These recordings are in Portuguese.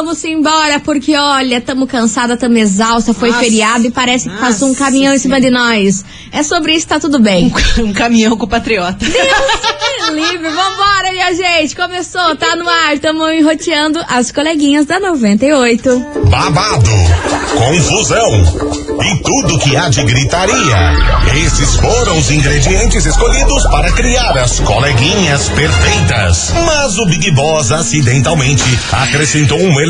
vamos embora, porque olha, tamo cansada, tamo exausta, foi Nossa. feriado e parece que passou um caminhão em cima de nós. É sobre isso, tá tudo bem. Um caminhão com o patriota. Deus me livre, vambora, minha gente. Começou, tá no ar, tamo enroteando as coleguinhas da 98. babado, confusão e tudo que há de gritaria. Esses foram os ingredientes escolhidos para criar as coleguinhas perfeitas. Mas o Big Boss acidentalmente acrescentou um elemento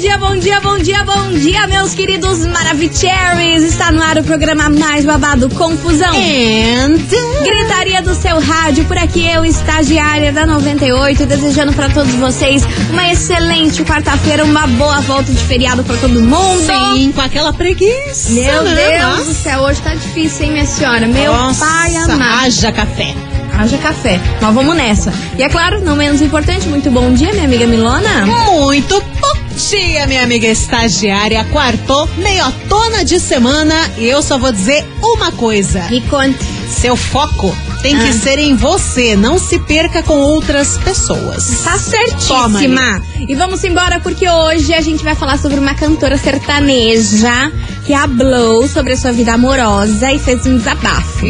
Bom dia, bom dia, bom dia, bom dia, meus queridos Maravicheries. Está no ar o programa mais babado Confusão. And... Gritaria do seu rádio, por aqui eu, estagiária da 98, desejando para todos vocês uma excelente quarta-feira, uma boa volta de feriado para todo mundo. Sim, com aquela preguiça. Meu né? Deus Nossa. do céu, hoje tá difícil, hein, minha senhora? Meu Nossa, pai amado. haja café. Haja café. Mas vamos nessa. E é claro, não menos importante, muito bom dia, minha amiga Milona. Muito bom dia, minha amiga estagiária. Quartou, meiotona de semana. E eu só vou dizer uma coisa. Me conte. Seu foco tem que Ah. ser em você. Não se perca com outras pessoas. Tá certíssima. E vamos embora porque hoje a gente vai falar sobre uma cantora sertaneja que hablou sobre a sua vida amorosa e fez um desabafo.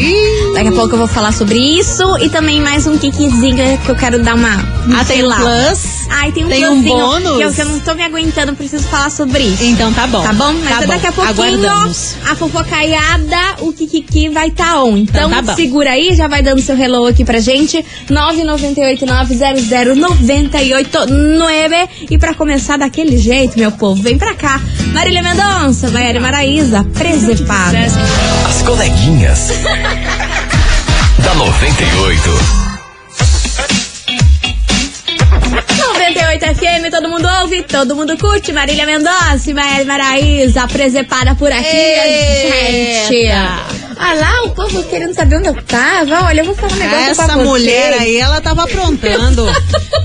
Daqui a pouco eu vou falar sobre isso e também mais um kikizinho que eu quero dar uma. Ah, tem lá. plus? Ai, tem um Tem um bônus? Que eu, que eu não tô me aguentando, preciso falar sobre isso. Então tá bom. Tá bom? Mas Tá daqui a bom. pouquinho Aguardamos. a fofocaiada, o Kikiki vai estar tá on. Então, Então tá bom. segura aí, já vai dando seu hello aqui pra gente. 998900989. E pra começar daquele jeito, meu povo, vem pra cá. Marília Mendonça, Maiara Maraíza, presepada. As coleguinhas. da 98. 98 FM, todo mundo ouve, todo mundo curte. Marília Mendonça e Maiara Maraíza, presepada por aqui, Eita. gente. Olha lá, o povo querendo saber onde eu tava. Olha, eu vou falar um negócio pra Essa vocês. mulher aí, ela tava aprontando.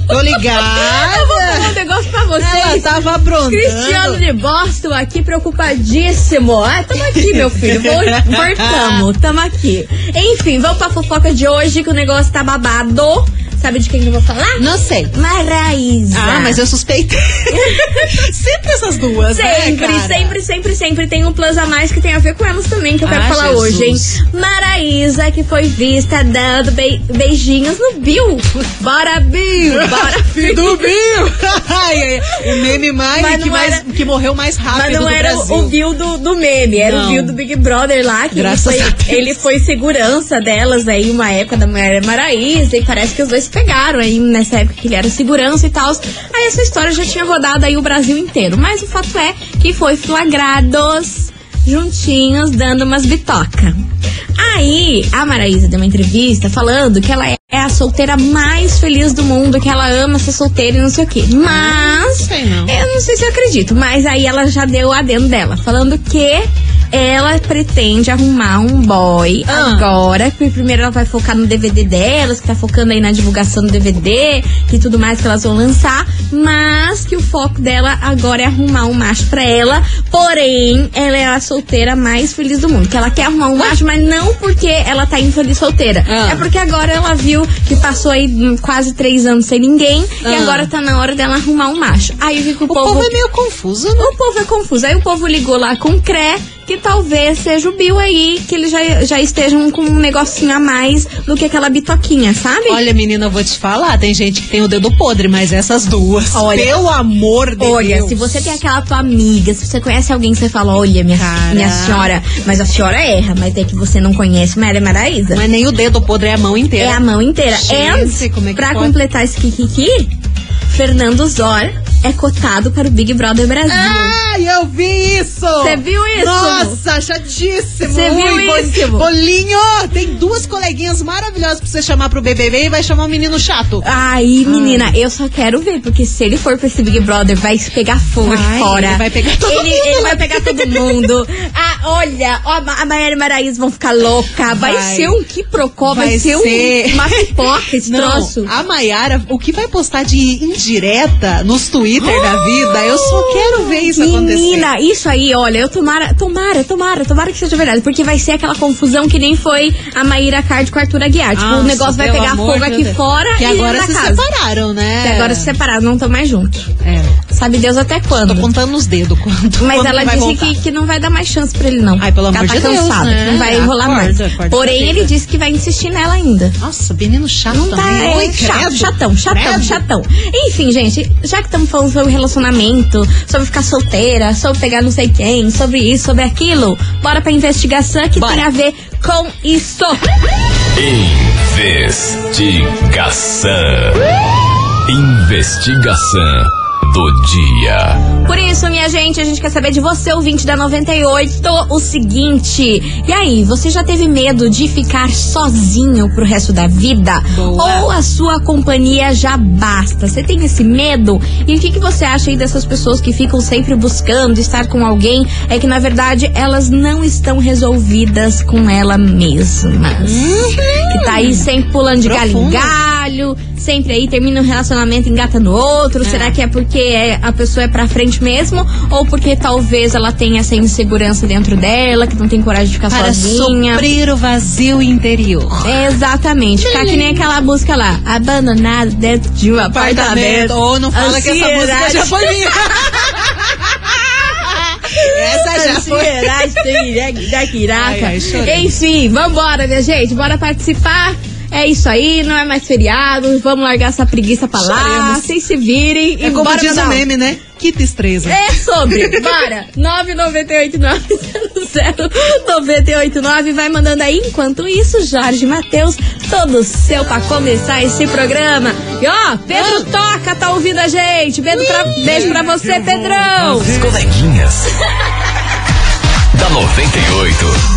Tô ligada. Eu vou falar um negócio pra vocês. Ela tava aprontando. Cristiano de Boston aqui, preocupadíssimo. Ah, tamo aqui, meu filho. Vol- Voltamos, tamo aqui. Enfim, vamos pra fofoca de hoje, que o negócio tá babado. Sabe de quem que eu vou falar? Não sei. Maraísa. Ah, mas eu suspeitei. sempre essas duas, né, Sempre, cara? sempre, sempre, sempre tem um plus a mais que tem a ver com elas também, que eu quero Ah, falar Jesus. hoje, hein? Maraísa, que foi vista dando bei- beijinhos no Bill. Bora, Bill! Bora, Bill! Do Bill! O meme mais Mas que, mais era- que morreu mais rápido Mas não era Brasil. o Bill do, do meme, era Não. o Bill do Big Brother lá, que ele foi, ele foi segurança delas aí, uma época da mulher Maraísa, e parece que os dois pegaram aí nessa época que ele era segurança e tal. Aí essa história já tinha rodado aí o Brasil inteiro. Mas o fato é que foi flagrados juntinhos dando umas bitoca. Aí a Maraísa deu uma entrevista falando que ela é a solteira mais feliz do mundo, que ela ama ser solteira e não sei o quê. Mas sei não. eu não sei se eu acredito, mas aí ela já deu o adendo dela, falando que ela pretende arrumar um boy Ah. agora, que primeiro ela vai focar no DVD delas, que tá focando aí na divulgação do DVD e tudo mais que elas vão lançar, mas que o foco dela agora é arrumar um macho pra ela, porém, ela é a solteira mais feliz do mundo, que ela quer arrumar um macho, mas não porque ela tá infeliz solteira, Ah. é porque agora ela viu que passou aí quase três anos sem ninguém e Ah. agora tá na hora dela arrumar um macho. Aí o que que o, O povo é meio confuso, né? o povo é confuso. Aí o povo ligou lá com o CRE, que talvez seja o Bill aí, que eles já, já estejam com um negocinho a mais do que aquela bitoquinha, sabe? Olha, menina, eu vou te falar, tem gente que tem o dedo podre, mas essas duas, Olha. pelo amor de Olha, Deus. se você tem aquela tua amiga, se você conhece alguém que você fala, olha, minha, Cara. minha senhora, mas a senhora erra, mas é que você não conhece Maria Maraísa. Não é nem o dedo podre, é a mão inteira. É a mão inteira. Gente, And, como é que pra pode? completar esse kikiki, Fernando Zor é cotado para o Big Brother Brasil. Ai, eu vi isso! Você viu isso? Nossa, chatíssimo! Você viu Ui, isso? Bolinho! Tem duas coleguinhas maravilhosas pra você chamar pro BBB e vai chamar um menino chato. Ai, menina, eu só quero ver, porque se ele for pra esse Big Brother, vai pegar fogo Vai, fora. ele vai pegar todo Ele- mundo ele vai pegar todo mundo. Ah, olha, a Maiara e Maraísa vão ficar louca. Vai, Vai. ser um quiprocó, vai, Vai ser, ser. Um, uma pipoca esse Não, troço. a Maiara, o que vai postar de indireta nos Twitter da vida, eu só quero ver isso acontecer. Menina, isso aí, olha, eu tomara, tomara, tomara, tomara que seja verdade, porque vai ser aquela confusão que nem foi a Maíra Card com o Arthur Aguiar. Tipo, o negócio vai pegar fogo aqui Deus. fora Que e agora se casa. separaram, né? Que agora se separaram, não estão mais juntos. É. Sabe Deus até quando? Tô contando nos dedos quando. Mas quando ela disse que, que não vai dar mais chance pra ele, não. Ai, pelo amor tá de Deus, cansada, né? não vai rolar Acorda, mais. acorda Porém, ele disse que vai insistir nela ainda. Nossa, menino chato Não tá, também. é Oi, chato, chatão, chatão, Credo. chatão. Enfim, gente, já que estamos falando sobre relacionamento, sobre ficar solteira, sobre pegar não sei quem, sobre isso, sobre aquilo, bora pra investigação que Bora. tem a ver com isso. Investigação. Investigação do dia. Por isso, minha gente, a gente quer saber de você, ouvinte da 98, o seguinte. E aí, você já teve medo de ficar sozinho pro resto da vida? Boa. Ou a sua companhia já basta? Você tem esse medo? E o que, que você acha aí dessas pessoas que ficam sempre buscando estar com alguém? É que, na verdade, elas não estão resolvidas com ela mesmas. Que tá aí sempre pulando de galho em Profundo. galho, sempre aí termina um relacionamento e engata no outro. Será que é porque é- a pessoa é pra frente mesmo? Ou porque talvez ela tenha essa insegurança dentro dela, que não tem coragem de ficar Para sozinha? suprir o vazio interior. Exatamente. Ficar que nem aquela música lá, abandonado dentro de um apartamento. Ou não fala que essa música Ansiedade. já foi minha. essa já foi. Ansiedade Ai, ai. Enfim, vambora, minha gente. Bora participar. É isso aí, não é mais feriado. Vamos largar essa preguiça pra lá. Vocês se virem. É e como bora diz o meme, né? Que destreza. É sobre. Bora. 998-900-989. Vai mandando aí. Enquanto isso, Jorge Matheus, todo seu pra começar esse programa. E ó, Pedro Toca tá ouvindo a gente. Pedro pra- Beijo pra você, Pedrão. As coleguinhas. da 98.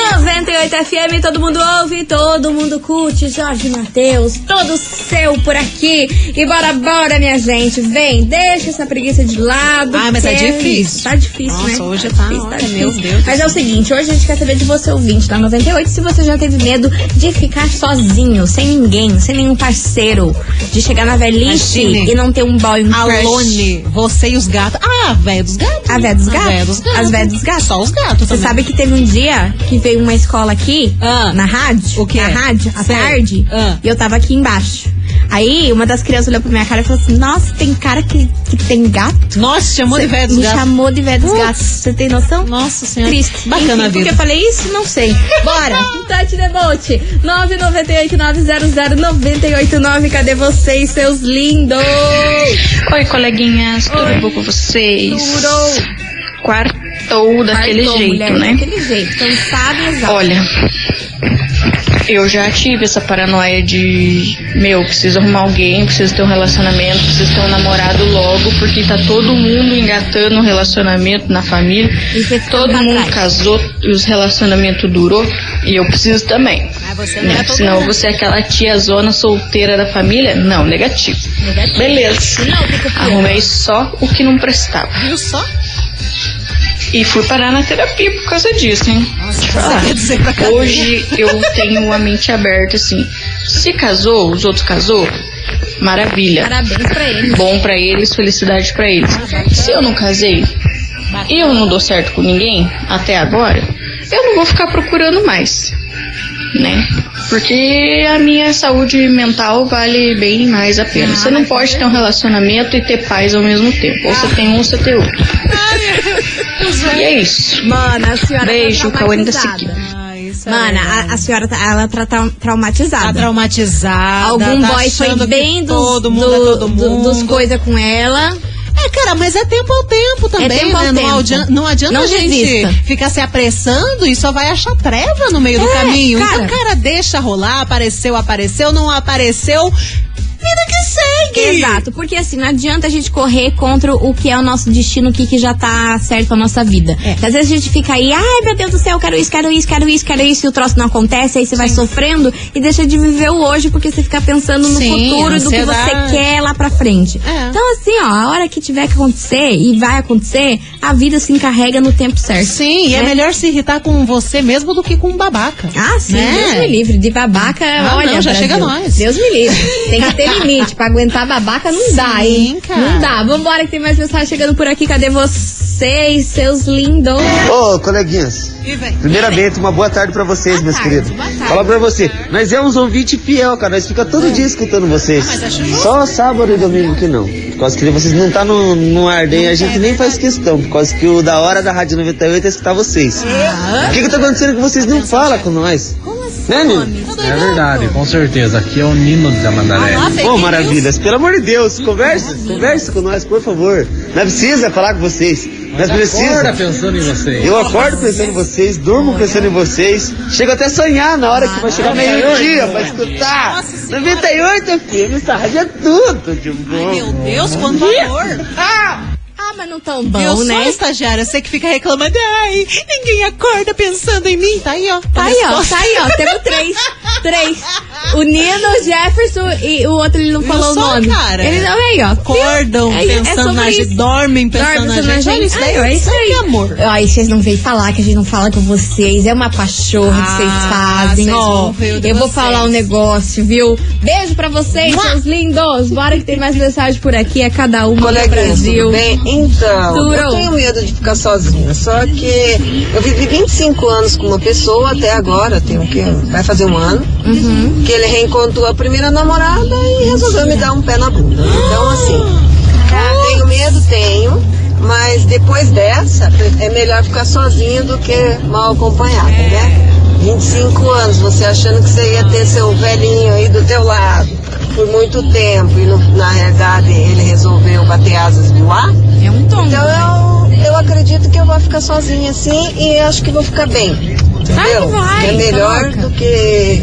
98 FM, todo mundo ouve, todo mundo curte. Jorge Matheus, todo seu por aqui. E bora, bora, minha gente. Vem, deixa essa preguiça de lado. Ai, mas é difícil. Tá difícil, Nossa, né? hoje tá, difícil, olha, meu difícil. Deus do Mas é o seguinte, hoje a gente quer saber de você, ouvinte da 98, se você já teve medo de ficar sozinho, sem ninguém, sem nenhum parceiro. De chegar na velhice Imagine. e não ter um boy, um crush. Alone, você e os gatos. Ah, velho dos gatos. A véia dos A gatos? véia dos gatos. As véias dos gatos? Só os gatos Você também. sabe que teve um dia que veio uma escola aqui, Ah. na rádio, O quê? na rádio, à Sei. tarde, Ah. e eu tava aqui embaixo. Aí uma das crianças olhou pra minha cara e falou assim: Nossa, tem cara que, que tem gato? Nossa, chamou de velho dos Me gatos. chamou de velho dos gatos. Você tem noção? Nossa senhora. Triste. Bacana Enfim, a Por que vida. eu falei isso? Não sei. Bora. Tati Debote. 998-900-989. Cadê vocês, seus lindos? Oi, coleguinhas, tudo bom com vocês? Tudo. Quartou daquele Quartou, jeito, mulher, né? Daquele jeito. Cansada e exausta. Olha, eu já tive essa paranoia de, meu, preciso arrumar alguém, preciso ter um relacionamento, preciso ter um namorado logo, porque tá todo mundo engatando um relacionamento na família. E Todo mundo casou e os relacionamentos durou, e eu preciso também. Mas você Né? Senão você é aquela tia zona solteira da família? Não, negativo. Negativo. Beleza. Não. Arrumei só o que não prestava. Viu só? E fui parar na terapia por causa disso, hein? Nossa, Te falar. Hoje eu tenho a mente aberta, assim. Se casou, os outros casou, maravilha. Parabéns pra ele. Bom pra eles, felicidade pra eles. Se eu não casei e eu não dou certo com ninguém até agora, eu não vou ficar procurando mais, né? Porque a minha saúde mental vale bem mais a pena. Você não pode ter um relacionamento e ter paz ao mesmo tempo. Ou você tem um, ou você tem outro. E é isso. Mano, a senhora Beijo, tá Cauane da é Mana, a, a senhora tá, ela tá trau- traumatizada. Tá traumatizada. Algum tá boy foi achando que bem dos, todo mundo do- é todo do- mundo. dos coisas com ela. É, cara, mas é tempo ao tempo também, tempo ao né? Não tempo. adianta, não adianta Não a gente desista. ficar se apressando e só vai achar treva no meio do É, caminho. cara. Então, cara, deixa rolar, apareceu, apareceu, não apareceu. Vida que Exato, porque assim, não adianta a gente correr contra o que é o nosso destino, o que, que já tá certo a nossa vida. É. Às vezes a gente fica aí, ai meu Deus do céu, quero isso, quero isso, quero isso, quero isso, e o troço não acontece, aí você vai sofrendo e deixa de viver o hoje porque você fica pensando no Sim, futuro do que você quer lá pra frente. É. Então, assim, ó, a hora que tiver que acontecer e vai acontecer, a vida se encarrega no tempo certo. Sim, e é né? melhor se irritar com você mesmo do que com um babaca. Ah, sim, Né? Deus me livre. De babaca, Ah, olha. não, já Brasil, chega nós. Deus me livre. Tem que ter limite. Pra aguentar babaca não dá, hein? cara. Não dá. Vambora que tem mais mensagem chegando por aqui. Cadê vocês, seus lindos? Ô, coleguinhas. E vem. Primeiramente, uma boa tarde pra vocês, Boa meus tarde, queridos. tarde. Fala pra você, nós é uns ouvintes fiel, cara. Nós fica todo dia escutando vocês. justo. Só sábado e domingo que não. Por causa que vocês não tá no, no Arden, a gente nem faz questão. Por causa que o da hora da Rádio 98 é escutar vocês. O que que tá acontecendo que vocês não falam com nós? Né, Nino? homem? É verdade, com certeza. Aqui é o Nino da Mandaré. Ah, fake Ô, maravilhas, pelo amor de Deus, conversa, conversa com nós, por favor. Não precisa falar com vocês. Nós Acorda precisamos. pensando em você. Eu acordo pensando em vocês, durmo pensando em vocês, chego até a sonhar na hora que vai chegar meio-dia pra escutar. Nossa Senhora. 98 FM, essa rádio é tudo de bom. Meu Deus, quanto amor. Ah, mas não tão bom, eu sou né? estagiária, você que fica reclamando, ai, ninguém acorda pensando em mim. Tá aí, ó. Tá aí, ó. Tá aí, ó. Temos três. Três. O Nino, o Jefferson e o outro ele não falou o sou, nome. cara. Ele não aí, ó. Acordam É- é pensando sobre na gente, dormem pensando Dorme na pensando gente. na Olha gente. isso daí, Aí, ó, é isso aí. que amor. Ai, vocês não veem falar que a gente não fala com vocês. É uma pachorra que vocês Ah, fazem, ó. o Eu vou vocês. falar um negócio, viu? Beijo pra vocês, Mua. seus lindos. Bora que tem mais mensagem por aqui. É cada uma do Brasil. tudo bem? Então, Tudo. eu tenho medo de ficar sozinha. Só que eu vivi 25 anos com uma pessoa até agora, tem o quê? Vai fazer um ano. Uhum. Que ele reencontrou a primeira namorada e resolveu me dar um pé na bunda. Então, assim, ah, tenho medo, tenho. Mas depois dessa, é melhor ficar sozinha do que mal acompanhada, né? 25 anos, você achando que você ia ter seu velhinho aí do teu lado por muito tempo e no- na realidade ele resolveu bater asas de lá. É um tom. Então eu, eu acredito que eu vou ficar sozinha assim e acho que vou ficar bem. Entendeu? Vai, vai, é melhor tá louca. do que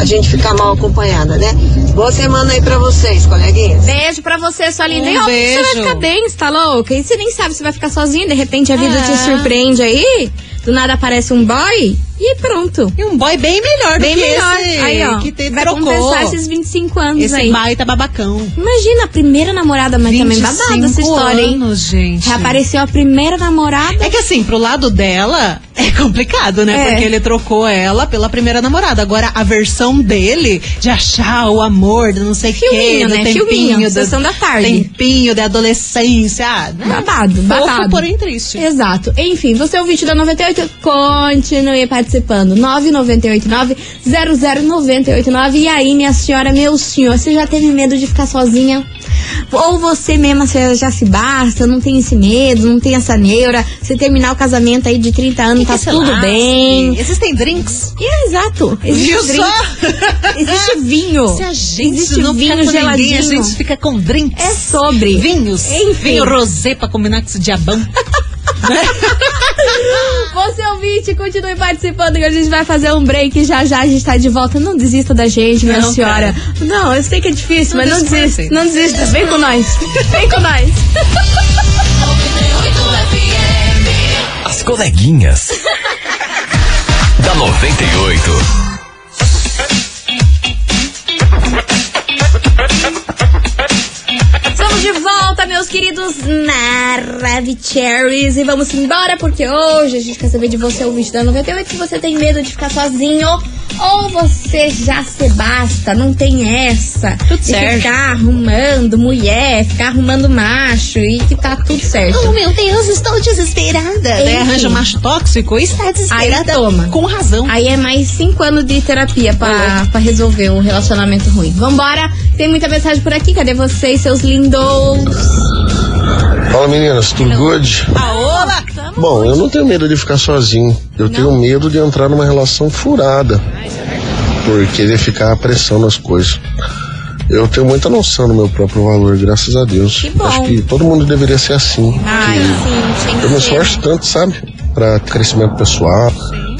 a gente ficar mal acompanhada, né? Boa semana aí pra vocês, coleguinhas. Beijo pra você, sua linda. Um e óbvio você vai beijo. ficar bem, você tá louca? E você nem sabe se vai ficar sozinha, de repente a vida É. te surpreende aí, do nada aparece um boy e pronto. E um boy bem melhor Bem do que melhor. esse aí, ó. que te vai trocou. compensar esses 25 anos Esse aí. baita babacão. Imagina a primeira namorada, mas também babada essa história, hein? anos, gente. Reapareceu a primeira namorada. É que assim, pro lado dela é complicado, né? É. Porque ele trocou ela pela primeira namorada. Agora, a versão dele de achar o amor, de não sei o quê, Filminho, do né? tempinho, Filminho, do sessão da tarde. tempinho da adolescência. Ah, né? Babado, Fofo, babado. porém triste. Exato. Enfim, você é o vídeo da 98, continue participando. 998900989. E aí, minha senhora, meu senhor, você já teve medo de ficar sozinha? Ou você mesma você já se basta, não tem esse medo, não tem essa neura. Você terminar o casamento aí de 30 anos, tá tudo lasque. bem. Existem drinks. É, exato. Existe Viu drink. só? Existe vinho. Se a gente Existe não vinho fica com geladinho. ninguém, a gente fica com drinks. É sobre. Vinhos. Enfim. Vinho rosé pra combinar com esse diabão. Você ouvinte, continue participando que a gente vai fazer um break já já a gente tá de volta. Não desista da gente, minha Não, senhora. Não, eu sei que é difícil, Não mas não desista. desista. Não desista. Vem com nós. Vem com nós. As coleguinhas. da 98. De volta, meus queridos Maravicheries. E vamos embora, porque hoje a gente quer saber de você, ouvinte da 98, se você tem medo de ficar sozinho ou você já se basta, não tem essa. Tudo certo. ficar arrumando mulher, ficar arrumando macho e que tá tudo certo. Oh, meu Deus, estou desesperada. Enfim. arranja um macho tóxico e está desesperada. Aí toma. Com razão. Aí é mais cinco anos de terapia pra, pra resolver o relacionamento ruim. Vambora, tem muita mensagem por aqui. Cadê vocês, seus lindos? Fala meninas, tudo good? Bom, eu não tenho medo de ficar sozinho. Eu tenho medo de entrar numa relação furada. Por querer ficar apressando as coisas. Eu tenho muita noção do meu próprio valor, graças a Deus. Que bom. Acho que todo mundo deveria ser assim. Ai, que sim, eu me esforço tanto, sabe? Pra crescimento pessoal.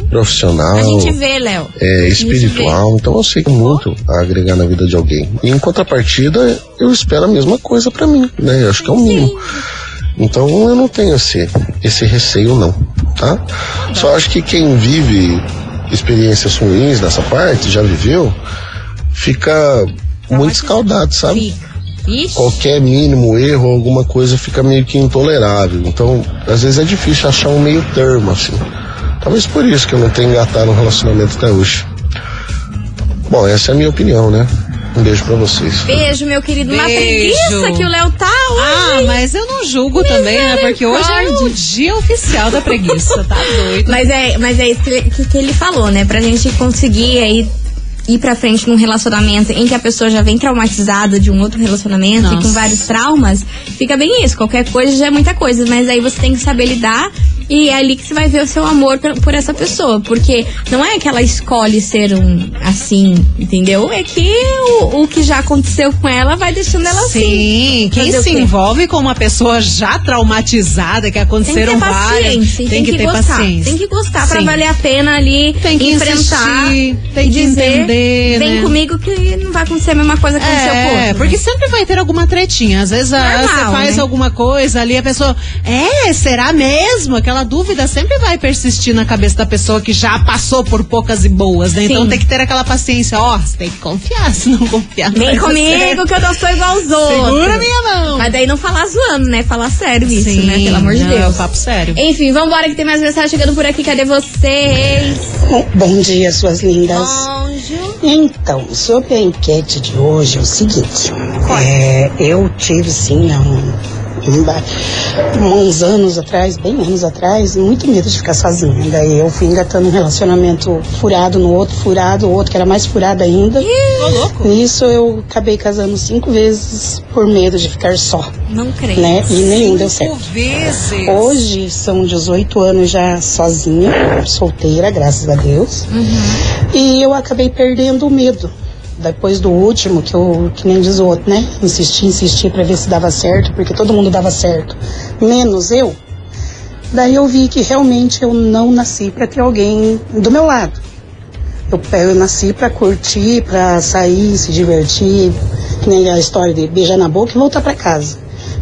Profissional, A gente vê, Léo. é, espiritual. Então eu sei muito a agregar na vida de alguém. E em contrapartida, eu espero a mesma coisa pra mim, né? Eu acho que é o mínimo. Então eu não tenho esse, esse receio, não, tá? Só acho que quem vive experiências ruins nessa parte, já viveu, fica muito escaldado, sabe? Ixi. Qualquer mínimo erro, alguma coisa fica meio que intolerável. Então, às vezes é difícil achar um meio termo, assim. Talvez por isso que eu não tenho engatado um relacionamento até hoje. Bom, essa é a minha opinião, né? Um beijo pra vocês. Beijo, meu querido. Uma Beijo. preguiça que o Léo tá Ah, hoje. mas eu não julgo também, né? Porque hoje é o dia oficial da preguiça, tá doido. Mas é, mas é isso que, que, que ele falou, né? Pra gente conseguir aí ir pra frente num relacionamento em que a pessoa já vem traumatizada de um outro relacionamento e com Nossa. vários traumas, fica bem isso. Qualquer coisa já é muita coisa, mas aí você tem que saber lidar e é ali que você vai ver o seu amor por, por essa pessoa. Porque não é que ela escolhe ser um assim, entendeu? É que o, o que já aconteceu com ela vai deixando ela assim. Sim, quem se envolve com uma pessoa já traumatizada, que Tem que aconteceram ter várias. paciência, tem, que, ter gostar. paciência. Tem que gostar pra Sim. valer a pena ali Tem que enfrentar insistir, tem e que dizer, entender, vem né? comigo que não vai acontecer a mesma coisa que aconteceu com É, porque né? sempre vai ter alguma tretinha. Às vezes ah, Normal, você faz né? alguma coisa ali, a pessoa. É, será mesmo? Aquela dúvida sempre vai persistir na cabeça da pessoa que já passou por poucas e boas, né? Então Sim. tem que ter aquela paciência. Ó, você tem que confiar, se não confiar. não Vem comigo certo. que eu não sou igual aos outros. Segura minha mão. Mas daí não falar zoando, né? Falar sério isso, Sim, né? Pelo amor de Deus. papo sério. Enfim, vambora que tem mais mensagem chegando por aqui. Cadê vocês? Bom dia, suas lindas. Anjo. Então, sobre a enquete de hoje é o seguinte: é, eu tive sim um, uns anos atrás, bem anos atrás, muito medo de ficar sozinha. Daí eu fui engatando um relacionamento furado no outro, furado, o outro que era mais furado ainda. Louco. Nisso eu acabei casando cinco vezes por medo de ficar só, Não creio. né? E nenhum deu Cinco certo. vezes. Hoje são 18 anos já sozinha, solteira, graças a Deus. E eu acabei perdendo o medo. Depois do último, que eu, que nem diz o outro, né? Insisti, insisti pra ver se dava certo, porque todo mundo dava certo, menos eu. Daí eu vi que realmente eu não nasci pra ter alguém do meu lado. Eu, eu nasci pra curtir, pra sair, se divertir, que nem a história de beijar na boca e voltar pra casa.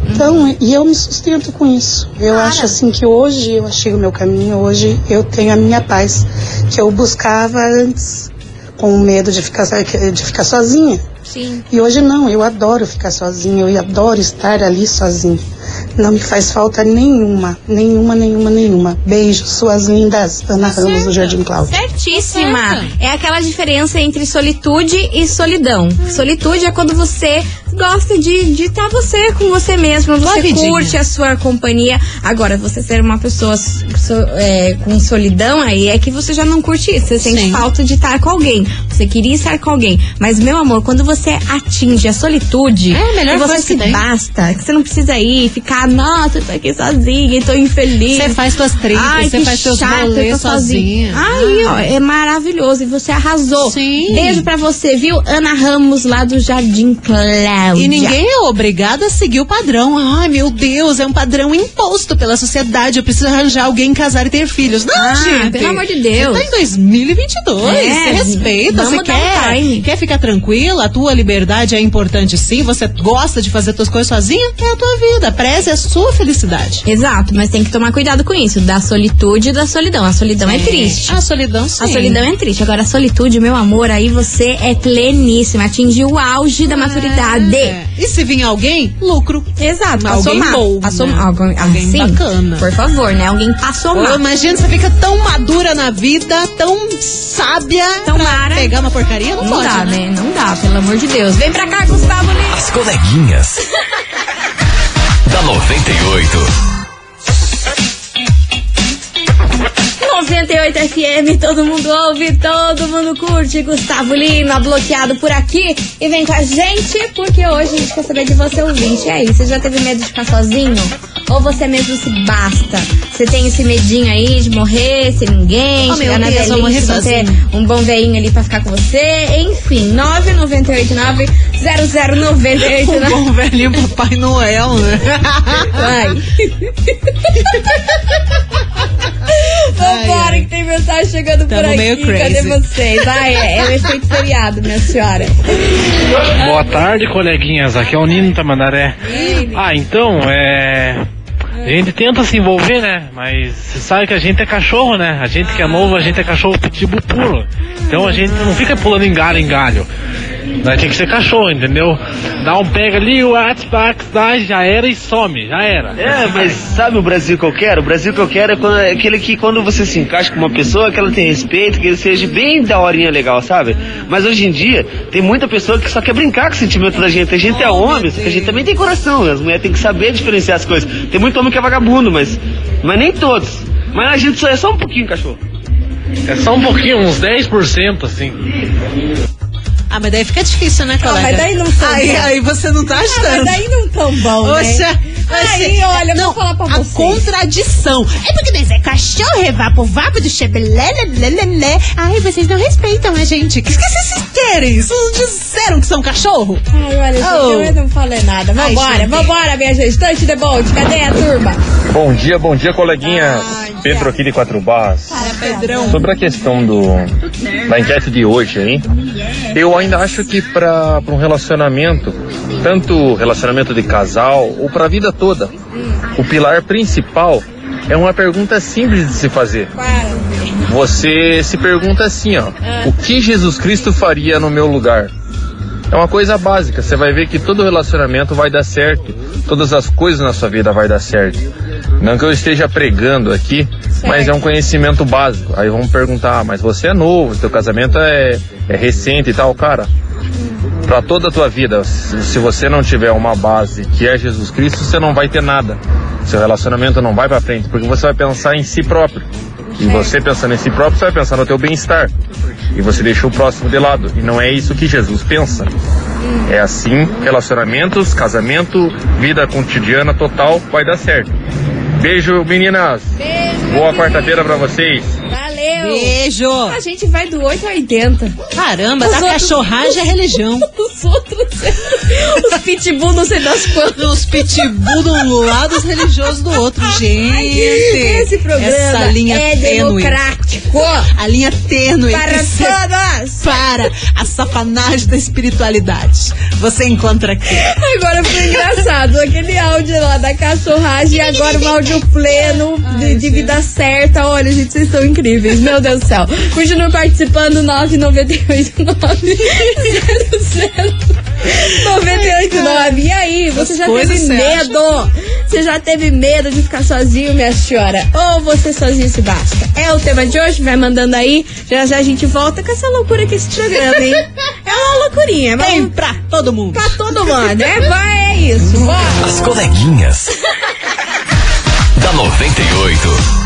Então, e eu me sustento com isso. Eu acho assim que hoje eu achei o meu caminho, hoje eu tenho a minha paz, que eu buscava antes, com medo de ficar, de ficar sozinha. Sim. E hoje não, eu adoro ficar sozinha, eu adoro estar ali sozinha. Não me faz falta nenhuma, nenhuma, nenhuma, nenhuma. Beijo, suas lindas, Ana Ramos do Jardim Cláudio. Certíssima. Certo. É aquela diferença entre solitude e solidão. Solitude é quando você gosta de estar você com você mesmo, você vidinha. curte a sua companhia. Agora, você ser uma pessoa so- é, com solidão, aí é que você já não curte isso. Você sente Sim. falta de estar com alguém. Você queria estar com alguém. Mas, meu amor, quando você atinge a solitude, É a melhor que você que se tem. basta, que você não precisa ir, ficar, nossa, eu tô aqui sozinha, e tô infeliz. Você faz suas trilhas, você que faz seus rolês tô sozinha. Aí, ó, é maravilhoso. E você arrasou. Sim. Beijo pra você, viu? Ana Ramos, lá do Jardim Cláudia. E ninguém é obrigado a seguir o padrão. Ai, meu Deus, é um padrão imposto pela sociedade. Eu preciso arranjar alguém, casar e ter filhos. Não, Ah, gente. pelo amor de Deus. Você tá em 2022. É, você respeita. Você dar um quer, quer ficar tranquila? A tua liberdade é importante sim. Você gosta de fazer tuas coisas sozinha? É a tua vida. Preze a sua felicidade. Exato, mas tem que tomar cuidado com isso, da solitude e da solidão. A solidão é, triste. A solidão sim. A solidão é triste. Agora, a solitude, meu amor, aí você é pleníssima, atingiu o auge da maturidade. É. E se vir alguém, lucro. Exato, passou Alguém mal. bom, né? Alguém, Alguém assim, bacana. Por favor, né? Alguém passou Pô, mal. imagina, você fica tão madura na vida, tão sábia Tão pra mara. pegar uma porcaria? Não, Não pode, dá, né? né? Não dá, pelo amor de Deus. Vem pra cá, Gustavo Lima. As coleguinhas. da 98. 98 FM, todo mundo ouve, todo mundo curte. Gustavo Lima, bloqueado por aqui. E vem com a gente, porque hoje a gente quer saber de você, ouvinte. E aí, você já teve medo de ficar sozinho? Ou você mesmo se basta? Você tem esse medinho aí de morrer sem ninguém, Oh, chegar na velhice, não ter sozinho. um bom veinho ali pra ficar com você? Enfim, 9989 0098 Um bom velhinho Papai Noel, né? Vai. Vambora, que tem mensagem chegando por Tamo aqui. meio Cadê crazy. vocês? Ai, é, é o efeito feriado, minha senhora. Boa tarde, coleguinhas. Aqui é o Nino Tamandaré. Ah, então, é. A gente tenta se envolver, né? Mas você sabe que a gente é cachorro, né? A gente que é novo, a gente é cachorro pitbull puro. Então a gente não fica pulando em galho em galho. Nós tem que ser cachorro, entendeu? Dá um pega ali, o Atbax dá, já era e some, já era. É, mas sabe o Brasil que eu quero? O Brasil que eu quero é, quando- é aquele que quando você se encaixa com uma pessoa, que ela tem respeito, que ele seja bem daorinha legal, sabe? Mas hoje em dia, tem muita pessoa que só quer brincar com o sentimento da gente. A gente é homem, só que a gente também tem coração. As mulheres têm que saber diferenciar as coisas. Tem muito homem que é vagabundo, mas, mas nem todos. Mas a gente só é só um pouquinho cachorro. É só um pouquinho, uns 10% assim. Ah, mas daí fica difícil, né, colega? mas daí não tão aí, bom. aí você não tá Ah, achando. mas daí não tão bom, né? Poxa, Aí, olha, vou falar pra a vocês. contradição. É porque nós é cachorro, é vapo, vapo do chebelelelelele. Ai, vocês não respeitam a gente. O que, que vocês querem? Vocês não disseram que são cachorro? Ai, olha, Oh. eu não falei nada. Ai, Vambora, gente. vambora, minha gente. Touch the boat. Cadê a turma? Bom dia, bom dia, coleguinha. Pedro aqui de Quatro Barras. Pedrão. Sobre a questão do da enquete de hoje aí, eu ainda acho que para um relacionamento, tanto relacionamento de casal ou para a vida toda, o pilar principal é uma pergunta simples de se fazer. Você se pergunta assim, ó, o que Jesus Cristo faria no meu lugar? É uma coisa básica, você vai ver que todo relacionamento vai dar certo, todas as coisas na sua vida vai dar certo. Não que eu esteja pregando aqui, mas é um conhecimento básico. Aí vamos perguntar, ah, mas você é novo, seu casamento é, é recente e tal, cara. Para toda a tua vida, se você não tiver uma base que é Jesus Cristo, você não vai ter nada. Seu relacionamento não vai para frente, porque você vai pensar em si próprio. E você pensando em si próprio, você vai pensar no teu bem-estar. E você deixa o próximo de lado. E não é isso que Jesus pensa. É assim, relacionamentos, casamento, vida cotidiana total vai dar certo. Beijo, meninas. Boa quarta-feira pra vocês. Valeu. Beijo. A gente vai do 8 a 80. Caramba, Os da outros- cachorragem é religião. Os outros, os pitbull não sei das quantas. Os pitbull de um lado, os religiosos do outro. Gente, Esse programa essa linha é tênue. democrático. A linha tênue Para todos. para a safanagem da espiritualidade. Você encontra aqui. Agora foi engraçado, aquele áudio lá da cachorragem e agora um áudio pleno de, de vida certa. Olha, gente, vocês são incríveis, meu Deus do céu. Continua participando, 998900989. E aí, você As já teve medo? Você já teve medo de ficar sozinho, minha senhora? Ou você sozinho se basta? É o tema de hoje, vai mandando aí. Já já a gente volta com essa loucura que esse programa, hein? É uma loucurinha, mas Tem pra todo mundo. pra todo mundo. É, vai, é isso. Bora. As coleguinhas. da 98.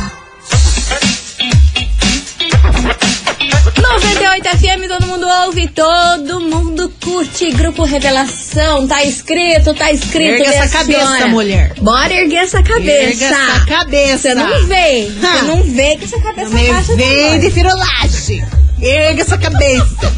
98 FM, todo mundo ouve, todo mundo curte. Grupo Revelação, tá escrito, tá escrito. Ergue minha essa cabeça, senhora. mulher. Bora erguer essa cabeça. Erga essa cabeça. Você não vê, você não vê que essa cabeça Não baixa vem também. de firulagem. Erga essa cabeça.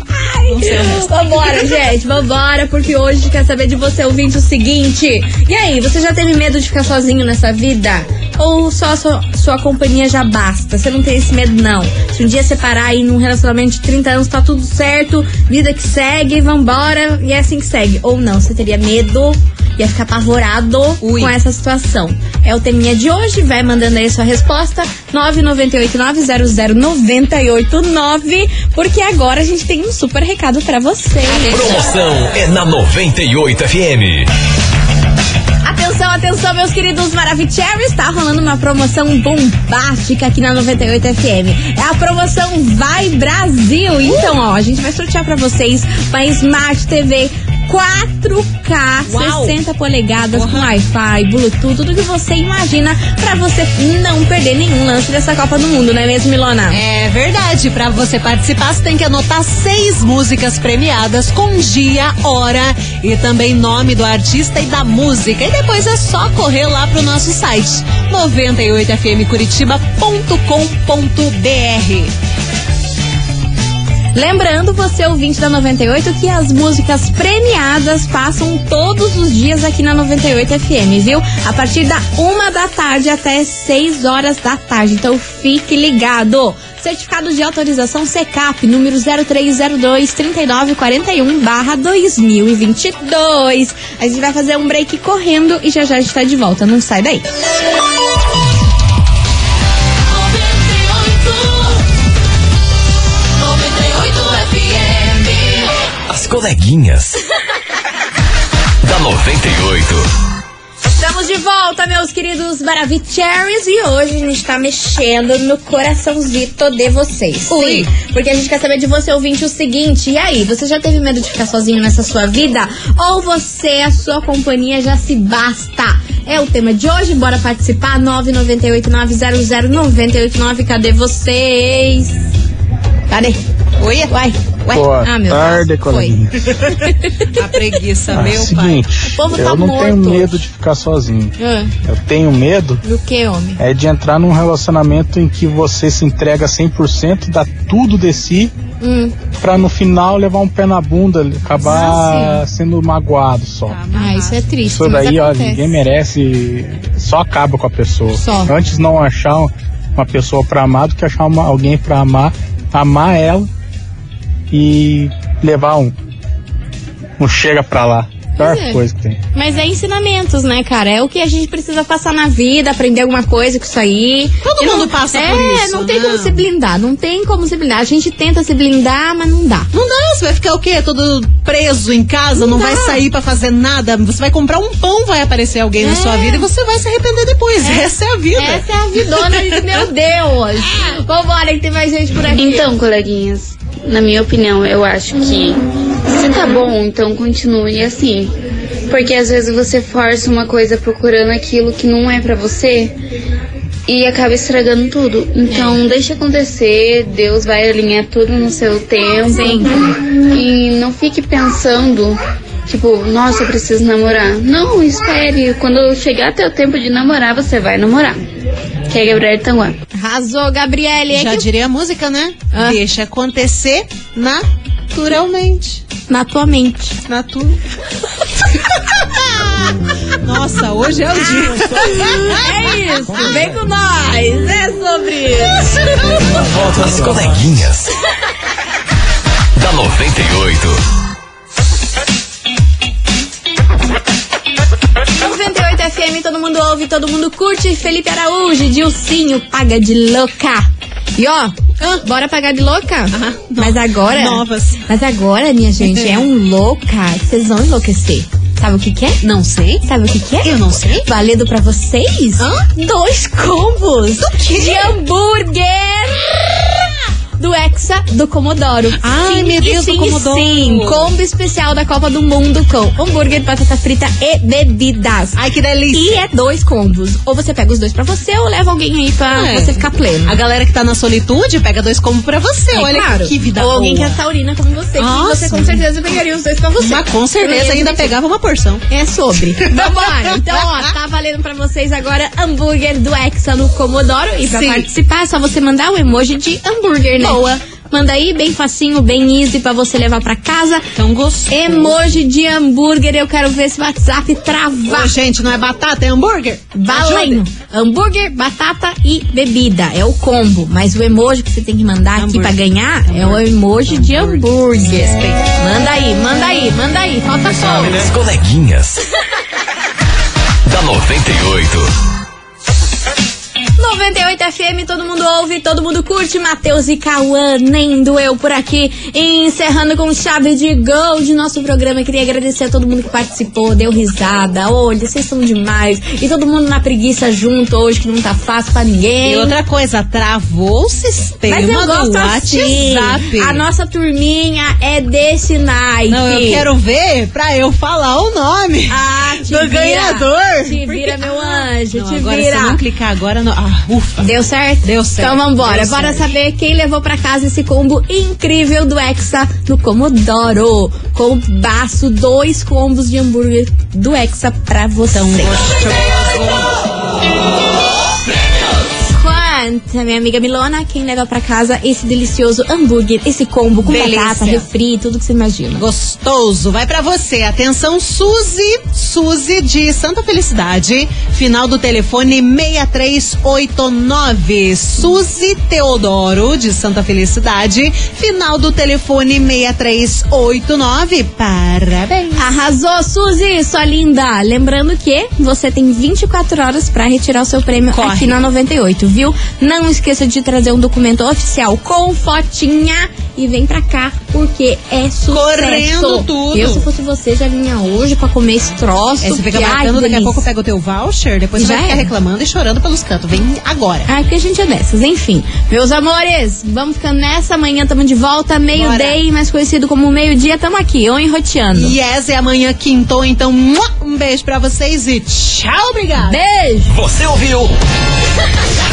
Vambora, gente, vambora, porque hoje quer saber de você, ouvinte, o seguinte. E aí, você já teve medo de ficar sozinho nessa vida? Ou só sua, sua companhia já basta? Você não tem esse medo, não. Se um dia você parar aí num relacionamento de 30 anos, tá tudo certo, vida que segue, vambora, e é assim que segue. Ou não, você teria medo, ia ficar apavorado com essa situação. É o teminha de hoje, vai mandando aí sua resposta, 998900989, porque agora a gente tem um super recado pra você. Promoção é na 98 FM. Atenção, meus queridos Maravicheries, tá rolando uma promoção bombástica aqui na 98 FM. É a promoção Vai Brasil. Então, ó, a gente vai sortear pra vocês uma Smart TV 4K, Uau. 60 polegadas com Wi-Fi, Bluetooth, tudo que você imagina pra você não perder nenhum lance dessa Copa do Mundo, não é mesmo, Milona? É verdade. Pra você participar, você tem que anotar seis músicas premiadas com dia, hora e também nome do artista e da música. E depois é só correr lá pro nosso site 98fmcuritiba.com.br. Lembrando, você ouvinte da 98, que as músicas premiadas passam todos os dias aqui na 98 FM, viu? A partir da uma da tarde até 6 horas da tarde. Então fique ligado. Certificado de autorização CECAP, número 0302 3941 barra 2022. A gente vai fazer um break correndo e já já a gente tá de volta. Não sai daí. As coleguinhas. da 98. Estamos de volta, meus queridos Maravicheries, e hoje a gente tá mexendo no coraçãozito de vocês. Sim, porque a gente quer saber de você, ouvinte, o seguinte: e aí, você já teve medo de ficar sozinho nessa sua vida? Ou você, a sua companhia já se basta? É o tema de hoje, bora participar? 998-900-989, cadê vocês? Cadê? Oi? Uai, uai. Boa ah, meu tarde, coleguinha. A preguiça, Ah, meu seguinte, O povo eu tá não morto. tenho medo de ficar sozinho. Ah, Eu tenho medo do que, homem? é de entrar num relacionamento em que você se entrega 100%, dá tudo de si, Hum. pra no final levar um pé na bunda, acabar sendo magoado só. Ah, isso é triste. Isso mas daí, ó, ninguém merece, só acaba com a pessoa. Só. Antes não achar uma pessoa pra amar do que achar uma- alguém pra amar, amar ela e levar um, um chega pra lá. Pior é. coisa que tem. Mas é ensinamentos, né, cara? É o que a gente precisa passar na vida, aprender alguma coisa com isso aí. Todo E não- mundo passa é, por isso, não tem né? como se blindar, não tem como se blindar. A gente tenta se blindar, mas não dá. Não dá, você vai ficar o quê? Todo preso em casa, não, Não vai sair pra fazer nada. Você vai comprar um pão, vai aparecer alguém na É. sua vida e você vai se arrepender depois. Essa é a vida. Essa é a vidona de meu Deus. Vambora, que tem mais gente por aqui. Então, coleguinhas, na minha opinião, eu acho que se tá bom, então continue assim. Porque às vezes você força uma coisa procurando aquilo que não é pra você e acaba estragando tudo. Então, deixa acontecer, Deus vai alinhar tudo no seu tempo. E não fique pensando Tipo, nossa, eu preciso namorar. Não, espere. Quando chegar até o tempo de namorar, você vai namorar. Que é Gabriel Tanguá. Arrasou, Gabriele. É Já que- diria a música, né? Ah. Deixa acontecer naturalmente. Na tua mente. Na tua. Nossa, hoje é o dia. É isso, vem com nós. É sobre isso. As coleguinhas. da 98. FM, todo mundo ouve, todo mundo curte. Felipe Araújo, Dilcinho, paga de louca. E ó, bora pagar de louca? mas agora. Novas. Mas agora, minha gente, é um louca vocês vão enlouquecer. Sabe o que, que é? Não sei. Sabe o que, que é? Eu não sei. Valendo pra vocês dois combos de hambúrguer do Hexa do Comodoro. Ai, sim, meu Deus, do sim, Comodoro. Sim, combo especial da Copa do Mundo com hambúrguer, batata frita e bebidas. Ai, que delícia. E é dois combos. Ou você pega os dois pra você ou leva alguém aí pra É. você ficar pleno. A galera que tá na solitude pega dois combos pra você. É Olha claro. que vida Ou boa. alguém que é taurina como você, que Nossa. você com certeza pegaria os dois pra você. Mas com certeza ainda pegava uma porção. É sobre. Vambora. Então, ó, tá valendo pra vocês agora hambúrguer do Hexa no Comodoro. E pra Sim. participar é só você mandar o emoji de hambúrguer, né? Boa. Manda aí, bem facinho, bem easy pra você levar pra casa. Tão gostoso. Emoji de hambúrguer, eu quero ver esse WhatsApp Ô, travar. gente, não é batata, é hambúrguer? Valendo. Hambúrguer, batata e bebida. É o combo. Mas o emoji que você tem que mandar aqui Hambúrguer. pra ganhar é o emoji de hambúrguer. Manda aí, manda aí, manda aí. Falta pouco. As coleguinhas. da 98. 98 FM, todo mundo ouve, todo mundo curte. Matheus e Cauã, nem doeu por aqui. E encerrando com chave de gol de nosso programa. Queria agradecer a todo mundo que participou, deu risada. Olha, vocês são demais. E todo mundo na preguiça junto hoje, que não tá fácil pra ninguém. E outra coisa, travou o sistema Mas eu gosto do assim. WhatsApp. A nossa turminha é desse naipe. Não, eu quero ver pra eu falar o nome Ah, do vira. ganhador. Te vira, meu anjo, Não, te agora, vira. se eu não clicar agora, não. Ah, ufa. Deu certo? Deu certo. Então vambora. Deu Bora certo. saber quem levou pra casa esse combo incrível do Hexa no Comodoro. Combaço, dois combos de hambúrguer do Hexa pra você. A minha amiga Milona, quem leva pra casa esse delicioso hambúrguer, esse combo com Delícia. batata, refri, tudo que você imagina. Gostoso. Vai pra você. Atenção, Suzy. Suzy de Santa Felicidade. Final do telefone 6389. Suzy Teodoro de Santa Felicidade. Final do telefone 6389. Parabéns. Arrasou, Suzy, sua linda. Lembrando que você tem 24 horas pra retirar o seu prêmio Corre. aqui na 98, viu? Não esqueça de trazer um documento oficial com fotinha e vem pra cá, porque é sucesso. Correndo tudo. Eu, se fosse você, já vinha hoje pra comer esse troço. É, você fica marcando, daqui a pouco pega o teu voucher, depois você Já vai ficar era. reclamando e chorando pelos cantos. Vem agora. Ai, porque a gente é dessas. Enfim, meus amores, vamos ficando nessa. Amanhã tamo de volta, meio-day, mais conhecido como meio-dia. Tamo aqui, ou enroteando. Yes, é amanhã quintou, então um beijo pra vocês e tchau, obrigada. Beijo! Você ouviu?